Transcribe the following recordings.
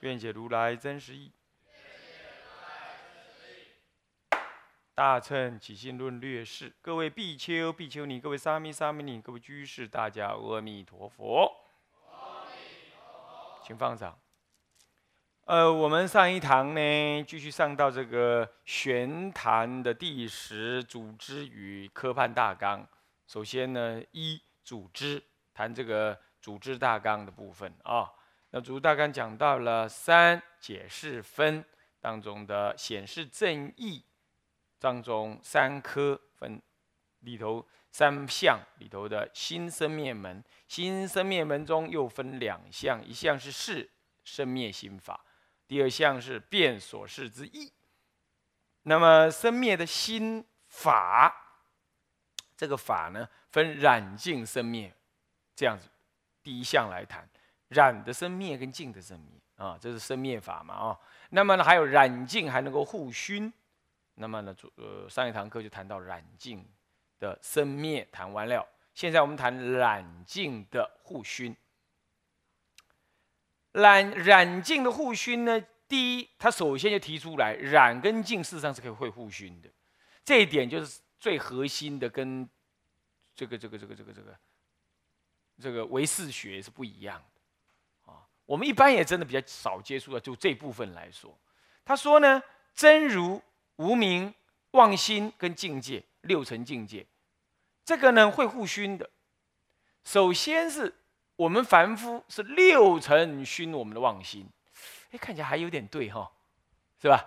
愿解如来真实义。大乘起信论略释，各位比丘、比丘尼，各位沙弥、沙弥尼，各位居士，大家阿弥陀佛。请放掌。呃，我们上一堂呢，继续上到这个玄谈的第十组织与科判大纲。首先呢，一组织谈这个组织大纲的部分啊。那组织大纲讲到了三解释分当中的显示正义当中三科分里头三项里头的新生灭门，新生灭门中又分两项，一项是事生灭心法。第二项是变所事之意，那么生灭的心法，这个法呢分染净生灭，这样子，第一项来谈染的生灭跟净的生灭啊，这是生灭法嘛啊，那么呢还有染净还能够互熏，那么呢主呃上一堂课就谈到染净的生灭谈完了，现在我们谈染净的互熏。染染净的互熏呢？第一，他首先就提出来，染跟净事实上是可以会互熏的，这一点就是最核心的，跟这个这个这个这个这个这个唯识学是不一样的。我们一般也真的比较少接触的，就这部分来说，他说呢，真如、无名、妄心跟境界六层境界，这个呢会互熏的。首先是。我们凡夫是六层熏我们的妄心，哎，看起来还有点对哈，是吧？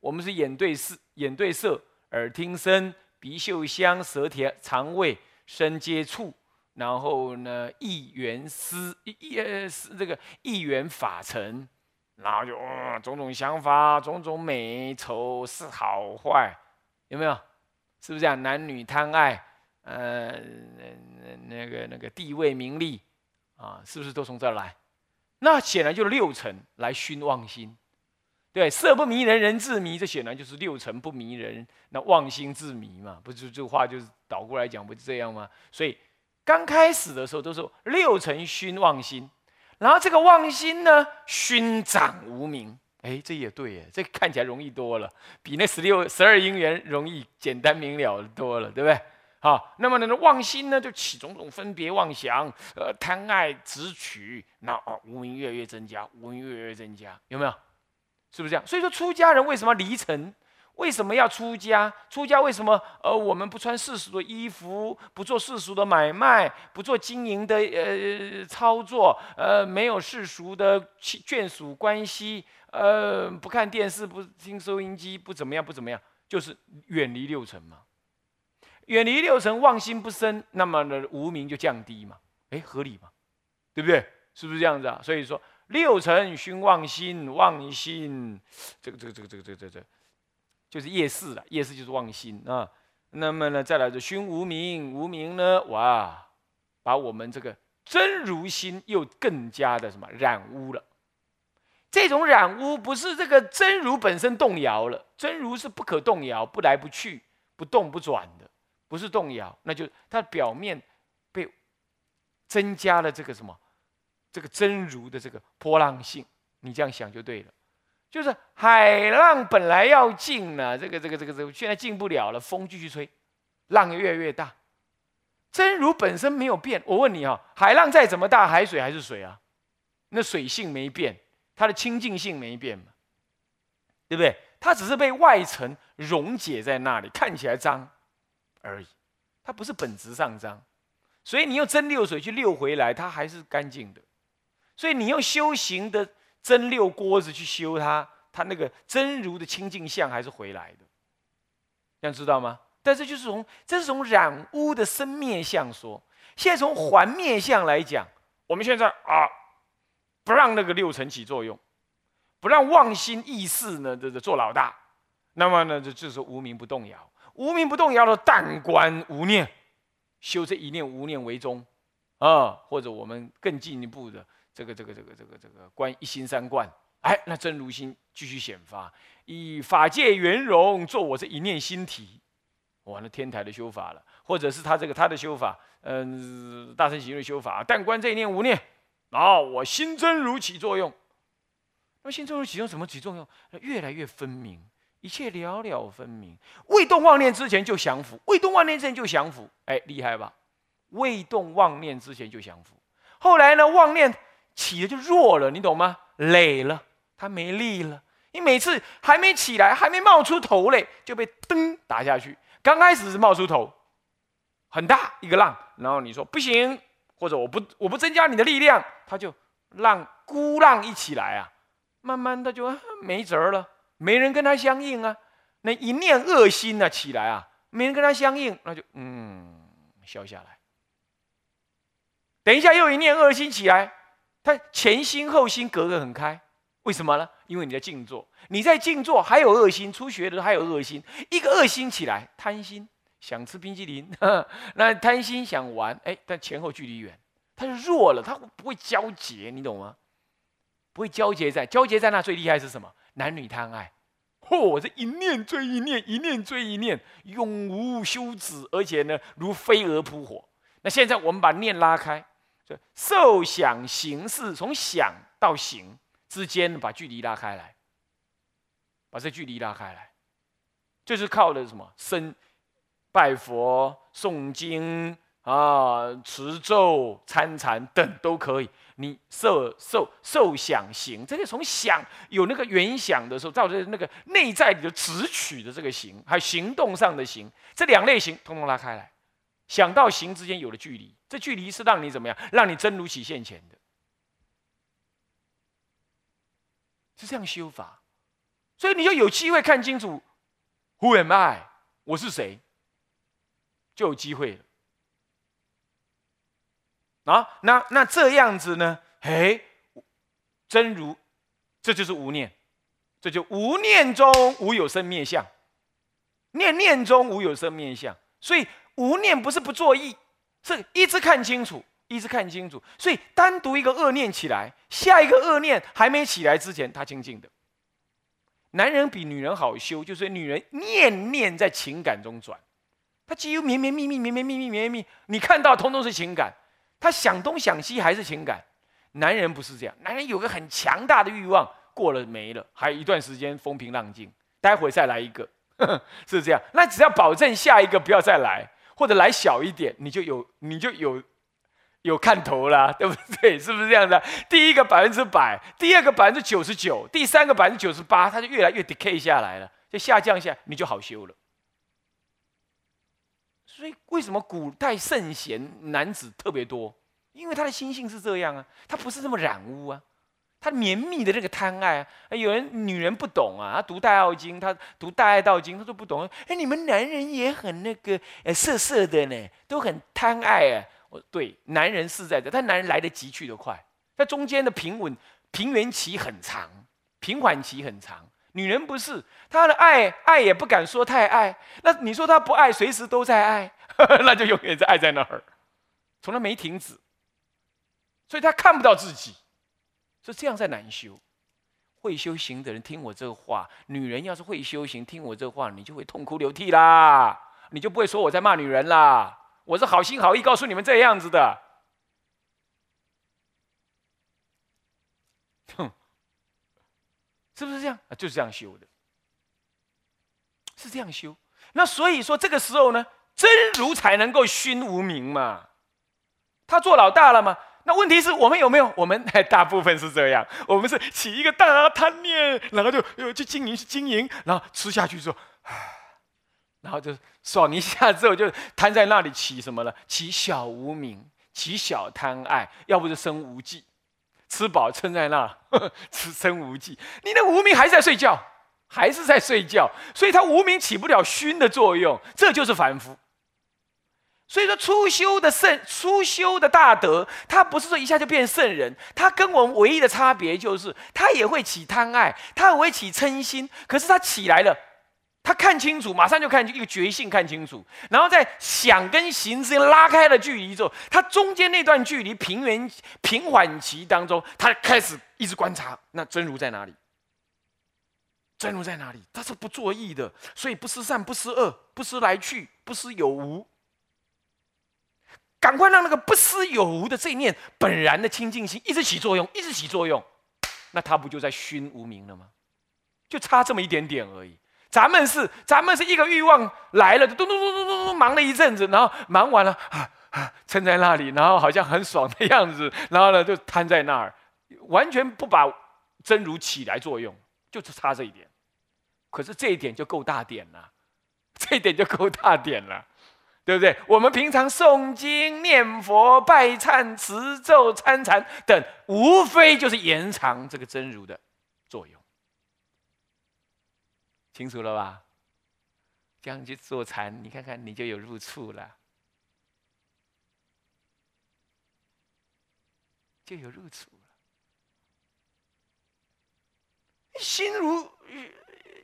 我们是眼对视，眼对色，耳听声，鼻嗅香，舌甜，肠胃身接触，然后呢，意缘思，一呃是这个意缘法尘，然后就嗯，种种想法，种种美丑是好坏，有没有？是不是这样？男女贪爱，呃，那那那个那个地位名利。啊，是不是都从这儿来？那显然就六尘来熏妄心，对，色不迷人人自迷，这显然就是六尘不迷人，那妄心自迷嘛，不就这话就是倒过来讲，不是这样吗？所以刚开始的时候都是六尘熏妄心，然后这个妄心呢熏长无名，哎，这也对耶，这看起来容易多了，比那十六十二因缘容易简单明了多了，对不对？好，那么呢，妄心呢就起种种分别妄想，呃，贪爱执取，那哦，无名越来越增加，无名越来越增加，有没有？是不是这样？所以说，出家人为什么离尘？为什么要出家？出家为什么？呃，我们不穿世俗的衣服，不做世俗的买卖，不做经营的呃操作，呃，没有世俗的眷属关系，呃，不看电视，不听收音机，不怎么样，不怎么样，就是远离六尘嘛。远离六尘，妄心不生，那么呢，无名就降低嘛？哎，合理嘛？对不对？是不是这样子啊？所以说，六尘熏妄心，妄心，这个这个这个这个这个这个，就是夜视了。夜视就是妄心啊。那么呢，再来就熏无名，无名呢，哇，把我们这个真如心又更加的什么染污了。这种染污不是这个真如本身动摇了，真如是不可动摇，不来不去，不动不转的。不是动摇，那就它表面被增加了这个什么，这个真如的这个波浪性，你这样想就对了。就是海浪本来要静呢，这个这个这个这个现在静不了了，风继续吹，浪越来越大。真如本身没有变，我问你啊，海浪再怎么大，海水还是水啊，那水性没变，它的清净性没变嘛，对不对？它只是被外层溶解在那里，看起来脏。而已，它不是本质上脏，所以你用真六水去溜回来，它还是干净的。所以你用修行的真六锅子去修它，它那个真如的清净相还是回来的，这样知道吗？但是就是从这是从染污的生灭相说，现在从还灭相来讲，我们现在啊，不让那个六尘起作用，不让妄心意识呢这这做老大，那么呢这就是无名不动摇，无名不动摇的但观无念，修这一念无念为宗，啊，或者我们更进一步的这个这个这个这个这个观一心三观，哎，那真如心继续显发，以法界圆融做我这一念心体，哇，那天台的修法了，或者是他这个他的修法，嗯，大乘行的修法，但观这一念无念。啊！我心真如起作用，那心真如起用什么起作用？越来越分明，一切了了分明。未动妄念之前就降服，未动妄念之前就降服。哎，厉害吧？未动妄念之前就降服。后来呢？妄念起了就弱了，你懂吗？累了，他没力了。你每次还没起来，还没冒出头嘞，就被噔打下去。刚开始是冒出头，很大一个浪，然后你说不行。或者我不我不增加你的力量，他就让孤浪一起来啊，慢慢的就没辙了，没人跟他相应啊。那一念恶心呢起来啊，没人跟他相应，那就嗯消下来。等一下又一念恶心起来，他前心后心隔得很开，为什么呢？因为你在静坐，你在静坐还有恶心，初学的时候还有恶心，一个恶心起来，贪心。想吃冰淇淋，那贪心想玩，哎，但前后距离远，他就弱了，他不会交结，你懂吗？不会交结在，交结在那最厉害是什么？男女贪爱，嚯，这一念追一念，一念追一念，永无休止，而且呢，如飞蛾扑火。那现在我们把念拉开，就受想行识，从想到行之间把距离拉开来，把这距离拉开来，就是靠的什么身。拜佛、诵经啊、持咒、参禅等都可以。你受受受想行，这个从想有那个原想的时候，造成那个内在里的直取的这个行，还有行动上的行，这两类型通通拉开来，想到行之间有了距离，这距离是让你怎么样？让你真如起现前的，是这样修法，所以你就有机会看清楚，Who am I？我是谁？就有机会了啊！那那这样子呢？哎，真如，这就是无念，这就无念中无有生灭相，念念中无有生灭相。所以无念不是不作意，是一直看清楚，一直看清楚。所以单独一个恶念起来，下一个恶念还没起来之前，他清净的。男人比女人好修，就是女人念念在情感中转。他几乎绵绵密密，绵绵密密，绵绵密。你看到通通是情感，他想东想西还是情感。男人不是这样，男人有个很强大的欲望，过了没了，还有一段时间风平浪静，待会再来一个，是这样。那只要保证下一个不要再来，或者来小一点，你就有你就有有看头了，对不对？是不是这样的？第一个百分之百，第二个百分之九十九，第三个百分之九十八，它就越来越 decay 下来了，就下降下，你就好修了。所以为什么古代圣贤男子特别多？因为他的心性是这样啊，他不是这么染污啊，他绵密的这个贪爱啊。有人女人不懂啊，她读《大奥经》，她读《大爱道经》，她都不懂。哎，你们男人也很那个，呃，色色的呢，都很贪爱啊。我对，男人是在这，但男人来得急去得快，他中间的平稳平原期很长，平缓期很长。女人不是她的爱，爱也不敢说太爱。那你说她不爱，随时都在爱，那就永远在爱在那儿，从来没停止。所以她看不到自己，所以这样在难修。会修行的人听我这话，女人要是会修行，听我这话，你就会痛哭流涕啦，你就不会说我在骂女人啦。我是好心好意告诉你们这样子的。哼。是不是这样啊？就是这样修的，是这样修。那所以说，这个时候呢，真如才能够熏无名嘛。他做老大了嘛？那问题是我们有没有？我们 大部分是这样，我们是起一个大贪念，然后就又去经营，去经营，然后吃下去之后，然后就爽一下之后，就瘫在那里起什么了？起小无名，起小贪爱，要不就生无忌。吃饱撑在那，吃生无忌。你那无名还在睡觉，还是在睡觉，所以他无名起不了熏的作用。这就是凡夫。所以说，初修的圣，初修的大德，他不是说一下就变圣人，他跟我们唯一的差别就是，他也会起贪爱，他也会起嗔心，可是他起来了，他看清楚，马上就看一个觉性，看清楚，然后在想跟行之间拉开了距离之后，他中间那段距离平原平缓期当中，他开始一直观察，那真如在哪里？真如在哪里？他是不作意的，所以不思善，不思恶，不思来去，不思有无。赶快让那个不思有无的这一念本然的清净心一直起作用，一直起作用，那他不就在熏无名了吗？就差这么一点点而已。咱们是，咱们是一个欲望来了，咚咚咚咚咚咚，忙了一阵子，然后忙完了啊啊，撑在那里，然后好像很爽的样子，然后呢就瘫在那儿，完全不把真如起来作用，就是差这一点。可是这一点就够大点了，这一点就够大点了。对不对？我们平常诵经、念佛、拜忏、持咒、参禅等，无非就是延长这个真如的作用。清楚了吧？这样去做禅，你看看，你就有入处了，就有入处了。心如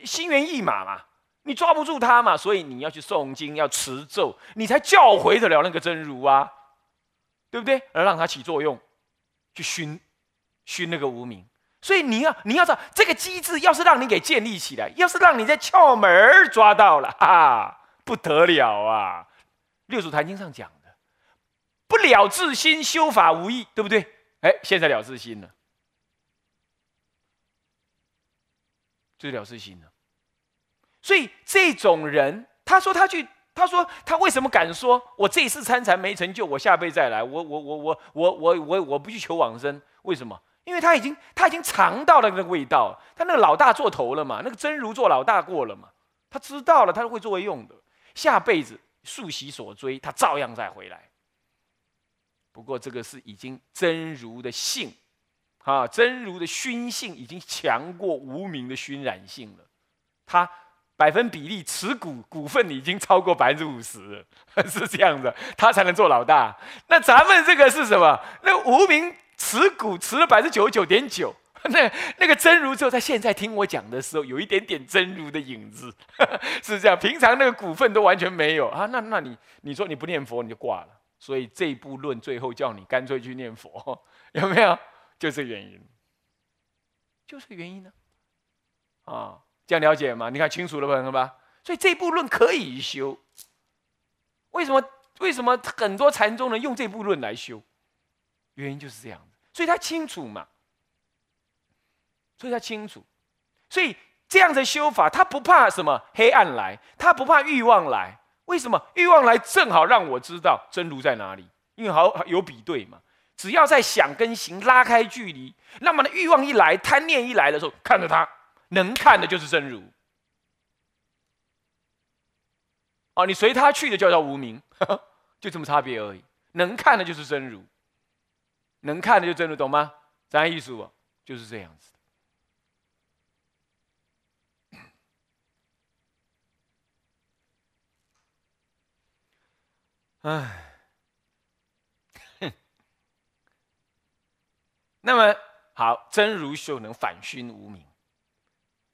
心猿意马嘛。你抓不住他嘛，所以你要去诵经，要持咒，你才教回得了那个真如啊，对不对？而让它起作用，去熏熏那个无名。所以你要你要知道这个机制，要是让你给建立起来，要是让你在窍门抓到了哈啊，不得了啊！六祖坛经上讲的，不了自心，修法无益，对不对？哎，现在了自心了，就了自心了。所以这种人，他说他去，他说他为什么敢说，我这一次参禅没成就，我下辈再来，我我我我我我我我不去求往生，为什么？因为他已经他已经尝到了那个味道，他那个老大做头了嘛，那个真如做老大过了嘛，他知道了，他会作为用的，下辈子宿习所追，他照样再回来。不过这个是已经真如的性，啊，真如的熏性已经强过无名的熏染性了，他。百分比例持股股份已经超过百分之五十，是这样的，他才能做老大。那咱们这个是什么？那无名持股持了百分之九十九点九，那那个真如，就在现在听我讲的时候，有一点点真如的影子，是这样。平常那个股份都完全没有啊。那那你你说你不念佛你就挂了。所以这一部论最后叫你干脆去念佛，有没有？就是原因，就这个原因呢，啊。这样了解吗？你看清楚了吧？吧？所以这部论可以修。为什么？为什么很多禅宗人用这部论来修？原因就是这样子。所以他清楚嘛。所以他清楚。所以这样的修法，他不怕什么黑暗来，他不怕欲望来。为什么？欲望来正好让我知道真如在哪里，因为好有比对嘛。只要在想跟行拉开距离，那么呢，欲望一来，贪念一来的时候，看着他。能看的就是真如，哦，你随他去的就叫无名，就这么差别而已。能看的就是真如，能看的就真如，懂吗？咱艺术就是这样子。唉，那么好，真如就能反熏无名。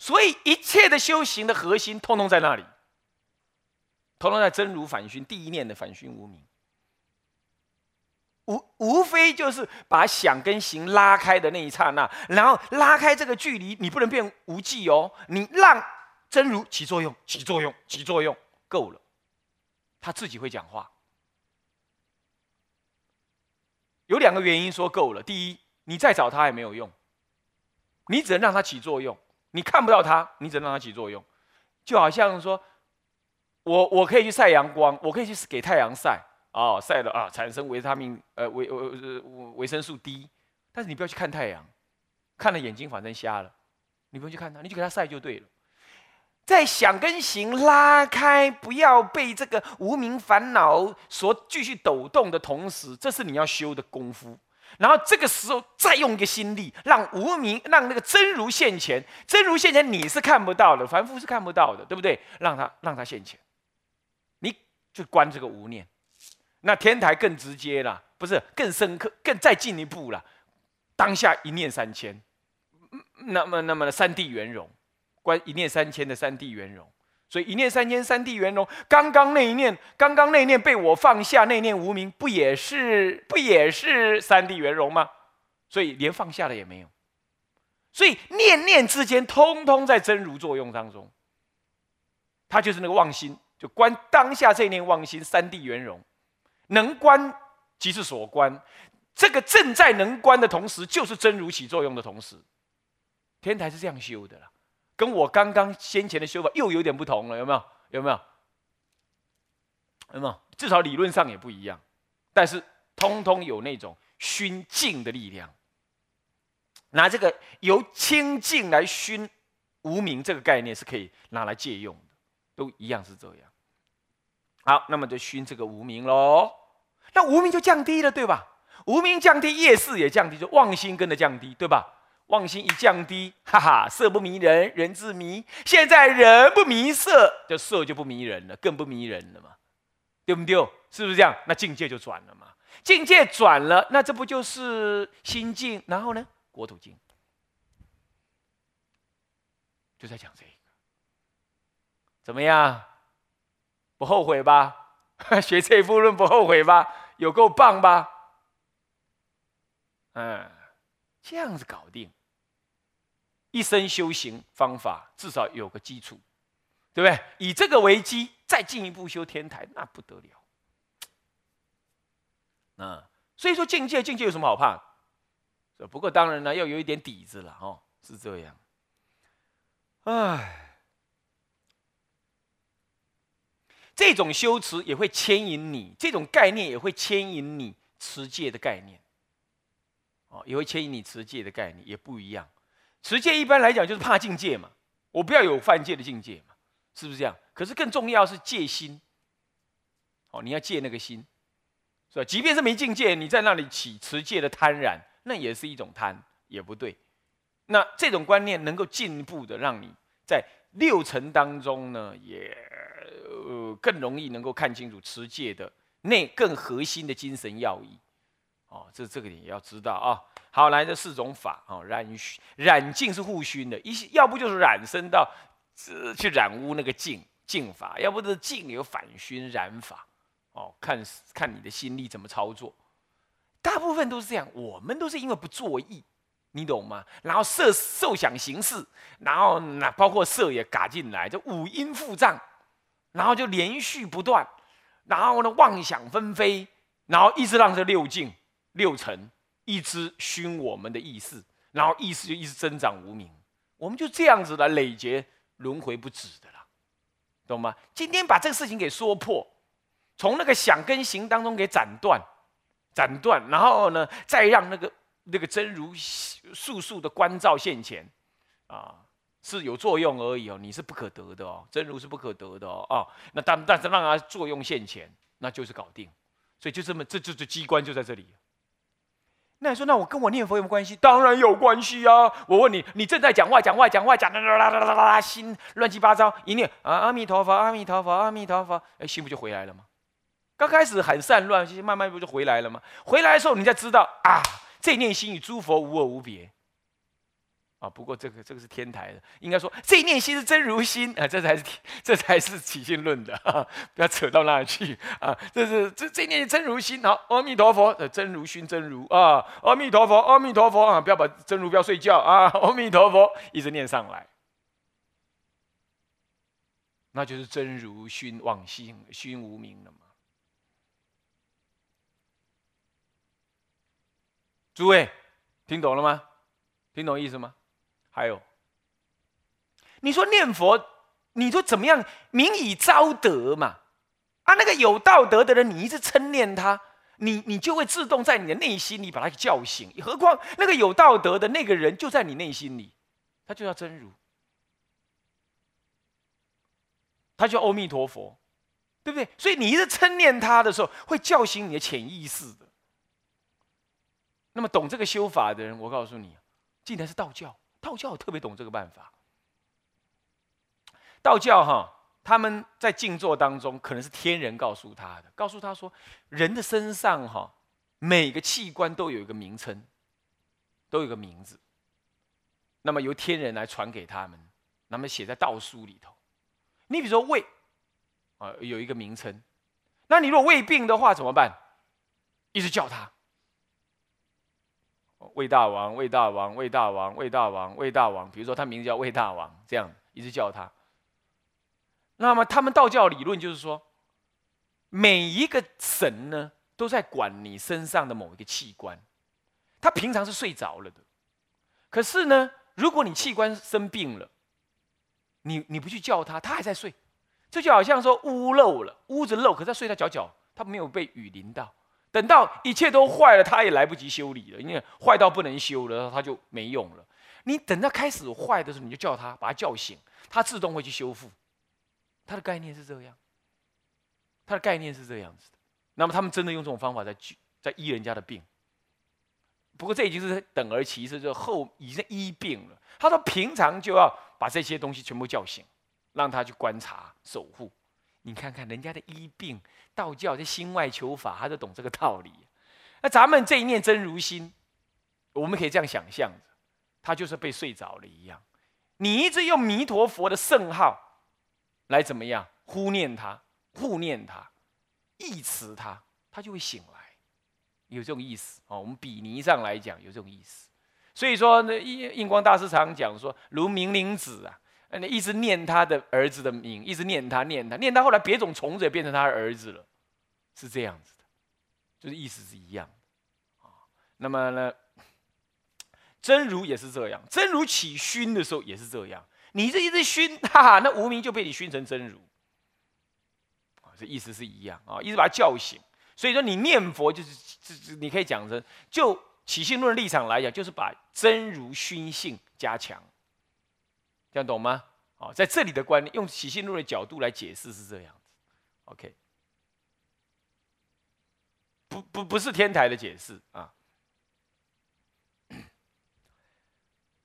所以一切的修行的核心，通通在那里，通通在真如反熏第一念的反熏无名，无无非就是把想跟行拉开的那一刹那，然后拉开这个距离，你不能变无际哦，你让真如起作用，起作用，起作用，够了，他自己会讲话。有两个原因说够了，第一，你再找他也没有用，你只能让他起作用。你看不到它，你只能让它起作用，就好像说，我我可以去晒阳光，我可以去给太阳晒，哦，晒了啊，产生维他命，呃维呃维生素 D，但是你不要去看太阳，看了眼睛反正瞎了，你不用去看它，你就给它晒就对了。在想跟行拉开，不要被这个无名烦恼所继续抖动的同时，这是你要修的功夫。然后这个时候再用一个心力，让无名，让那个真如现前。真如现前，你是看不到的，凡夫是看不到的，对不对？让他让他现前，你就观这个无念，那天台更直接了，不是更深刻、更再进一步了。当下一念三千，那么那么的三地圆融，观一念三千的三地圆融。所以一念三千，三地圆融。刚刚那一念，刚刚那一念被我放下，那念无名，不也是不也是三地圆融吗？所以连放下了也没有。所以念念之间，通通在真如作用当中。它就是那个妄心，就观当下这一念妄心，三地圆融，能观即是所观。这个正在能观的同时，就是真如起作用的同时。天台是这样修的了。跟我刚刚先前的修法又有点不同了，有没有？有没有？有没有？至少理论上也不一样，但是通通有那种熏净的力量。拿这个由清净来熏无名这个概念是可以拿来借用的，都一样是这样。好，那么就熏这个无名喽，那无名就降低了，对吧？无名降低，业势也降低，就妄心跟着降低，对吧？妄心一降低，哈哈，色不迷人，人自迷。现在人不迷色，就色就不迷人了，更不迷人了嘛，对不对？是不是这样？那境界就转了嘛。境界转了，那这不就是心境？然后呢，国土境就在讲这个，怎么样？不后悔吧？学这一部论不后悔吧？有够棒吧？嗯，这样子搞定。一生修行方法至少有个基础，对不对？以这个为基，再进一步修天台，那不得了。啊，所以说境界，境界有什么好怕？不过当然呢，要有一点底子了哦，是这样。唉，这种修持也会牵引你，这种概念也会牵引你持戒的概念，哦，也会牵引你持戒的概念，也不一样。持戒一般来讲就是怕境界嘛，我不要有犯戒的境界嘛，是不是这样？可是更重要是戒心，哦，你要戒那个心，是吧？即便是没境界，你在那里起持戒的贪婪，那也是一种贪，也不对。那这种观念能够进一步的让你在六层当中呢，也呃更容易能够看清楚持戒的那更核心的精神要义。哦，这这个点也要知道啊。好，来这四种法啊，染染净是互熏的，一要不就是染生到去染污那个净净法，要不就是净有反熏染法。哦，看看你的心力怎么操作。大部分都是这样，我们都是因为不作意，你懂吗？然后色受想行识，然后那包括色也嘎进来，就五阴复胀，然后就连续不断，然后呢妄想纷飞，然后一直让这六境。六尘一直熏我们的意识，然后意识就一直增长无名，我们就这样子来累劫轮回不止的啦，懂吗？今天把这个事情给说破，从那个想跟行当中给斩断，斩断，然后呢，再让那个那个真如速速的关照现前，啊，是有作用而已哦，你是不可得的哦，真如是不可得的哦，啊，那但但是让它作用现前，那就是搞定，所以就这么这这这机关就在这里。那你说，那我跟我念佛有没有关系？当然有关系啊！我问你，你正在讲话，讲话，讲话，讲啦啦啦啦啦啦，心乱七八糟，一念啊，阿弥陀佛，阿弥陀佛，阿弥陀佛，哎，心不就回来了吗？刚开始很散乱，慢慢不就回来了吗？回来的时候，你才知道啊，这念心与诸佛无二无别。啊，不过这个这个是天台的，应该说这一念心是真如心啊，这才是这才是起信论的，不要扯到那里去啊。这是这这念真如心，好，阿弥陀佛，真如心真如啊，阿弥陀佛，阿弥陀佛啊，不要把真如不要睡觉啊，阿弥陀佛一直念上来，那就是真如熏往心熏无明了嘛。诸位听懂了吗？听懂意思吗？还有，你说念佛，你说怎么样？名以昭德嘛，啊，那个有道德的人，你一直称念他，你你就会自动在你的内心里把他叫醒。何况那个有道德的那个人就在你内心里，他就叫真如，他叫阿弥陀佛，对不对？所以你一直称念他的时候，会叫醒你的潜意识的。那么懂这个修法的人，我告诉你，竟然是道教。道教特别懂这个办法。道教哈，他们在静坐当中，可能是天人告诉他的，告诉他说，人的身上哈，每个器官都有一个名称，都有个名字。那么由天人来传给他们，那么写在道书里头。你比如说胃，啊，有一个名称。那你如果胃病的话怎么办？一直叫他，魏大王，魏大王，魏大王，魏大王，魏大王。比如说他名字叫魏大王，这样一直叫他。那么他们道教理论就是说，每一个神呢都在管你身上的某一个器官，他平常是睡着了的，可是呢。如果你器官生病了，你你不去叫他，他还在睡，这就好像说屋漏了，屋子漏，可是他睡在角角，他没有被雨淋到。等到一切都坏了，他也来不及修理了，因为坏到不能修了，他就没用了。你等到开始坏的时候，你就叫他，把他叫醒，他自动会去修复。他的概念是这样，他的概念是这样子的。那么他们真的用这种方法在在医人家的病。不过这已经是等而其次，就后已经医病了。他说平常就要把这些东西全部叫醒，让他去观察守护。你看看人家的医病，道教这心外求法，他就懂这个道理。那咱们这一念真如心，我们可以这样想象着，他就是被睡着了一样。你一直用弥陀佛的圣号来怎么样呼念他、护念他、忆持他，他就会醒来。有这种意思哦，我们比拟上来讲有这种意思，所以说那印印光大师常讲说，如明灵子啊，你一直念他的儿子的名，一直念他念他念他，后来别种虫子也变成他的儿子了，是这样子的，就是意思是一样的啊。那么呢，真如也是这样，真如起熏的时候也是这样，你这一直熏，哈哈，那无名就被你熏成真如，这意思是一样啊，一直把他叫醒。所以说，你念佛就是，这这，你可以讲成，就起信论立场来讲，就是把真如熏性加强，这样懂吗？好，在这里的观念，用起信论的角度来解释是这样子，OK，不不不是天台的解释啊。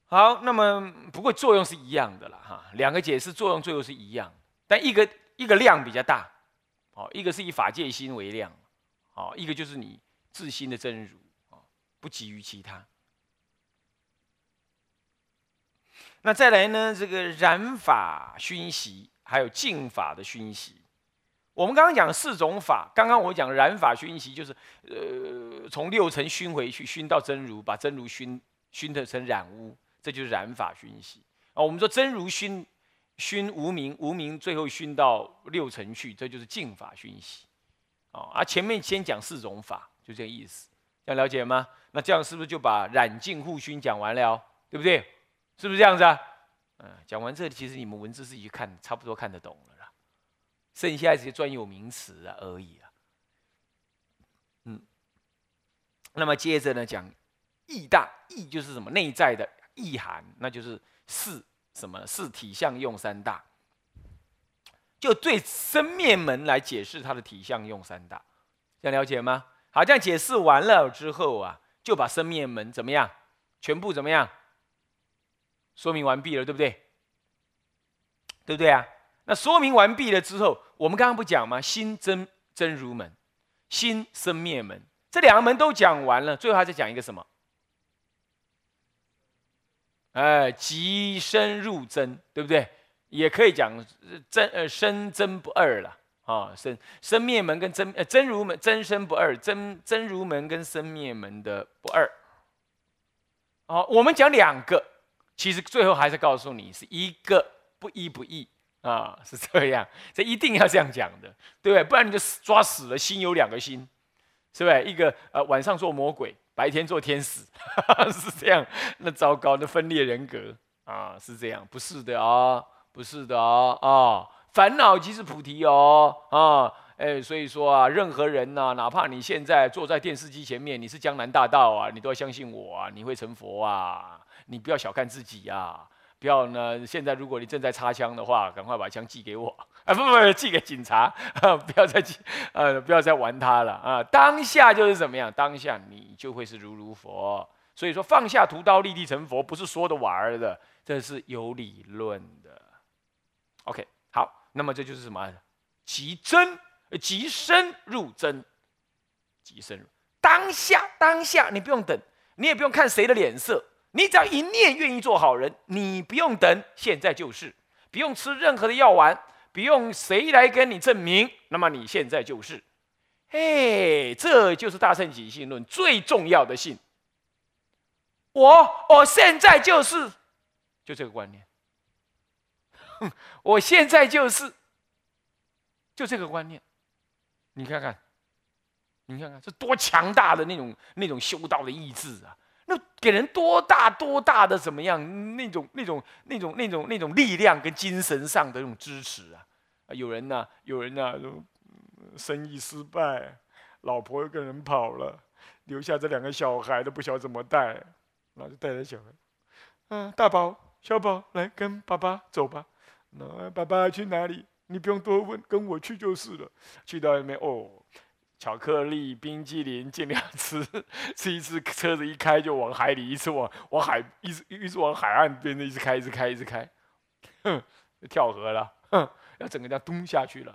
好，那么不过作用是一样的了哈，两个解释作用最后是一样，但一个一个量比较大，好，一个是以法界心为量。好，一个就是你自心的真如啊，不急于其他。那再来呢？这个染法熏习，还有净法的熏习。我们刚刚讲四种法，刚刚我讲染法熏习，就是呃，从六尘熏回去，熏到真如，把真如熏熏的成染污，这就是染法熏习啊。我们说真如熏熏无名，无名最后熏到六尘去，这就是净法熏习。哦，啊，前面先讲四种法，就这个意思，这样了解吗？那这样是不是就把染净护熏讲完了？对不对？是不是这样子啊？嗯，讲完这里，其实你们文字自己看，差不多看得懂了啦，剩下这些专有名词啊而已啊。嗯，那么接着呢，讲意大意就是什么内在的意涵，那就是四什么四体相用三大。就对生灭门来解释它的体相用三大，这样了解吗？好，这样解释完了之后啊，就把生灭门怎么样，全部怎么样，说明完毕了，对不对？对不对啊？那说明完毕了之后，我们刚刚不讲吗？心真真如门，心生灭门，这两个门都讲完了，最后还在讲一个什么？哎，即深入真，对不对？也可以讲真呃生真不二了啊，生生灭门跟真呃真如门真生不二，真真如门跟生灭门的不二。哦，我们讲两个，其实最后还是告诉你是一个不一不异啊，是这样，这一定要这样讲的，对不对？不然你就死抓死了，心有两个心，是不是？一个呃晚上做魔鬼，白天做天使，是这样，那糟糕，那分裂人格啊，是这样，不是的啊。不是的啊啊！烦恼即是菩提哦啊！哎，所以说啊，任何人呐，哪怕你现在坐在电视机前面，你是江南大道啊，你都要相信我啊，你会成佛啊！你不要小看自己呀！不要呢，现在如果你正在插枪的话，赶快把枪寄给我 啊！不不不，寄给警察，啊不要再寄，呃，不要再玩他了啊！当下就是怎么样？当下你就会是如如佛。所以说，放下屠刀，立地成佛，不是说的玩的，这是有理论的。OK，好。那么这就是什么？极真，极深入真，极深入当下，当下你不用等，你也不用看谁的脸色，你只要一念愿意做好人，你不用等，现在就是，不用吃任何的药丸，不用谁来跟你证明，那么你现在就是，嘿，这就是大圣起信论最重要的信。我我现在就是，就这个观念。我现在就是，就这个观念。你看看，你看看，这多强大的那种那种修道的意志啊！那给人多大多大的怎么样？那种那种那种那种那种力量跟精神上的那种支持啊！有人呐，有人呐，生意失败，老婆又跟人跑了，留下这两个小孩都不晓得怎么带。然后就带着小孩，嗯，大宝、小宝，来跟爸爸走吧。那爸爸去哪里？你不用多问，跟我去就是了。去到那边，哦，巧克力、冰激凌尽量吃，吃一次车子一开就往海里，一次往往海，一直一直往海岸边的一直开，一直开，一直开，哼，跳河了，哼，要整个这样咚下去了。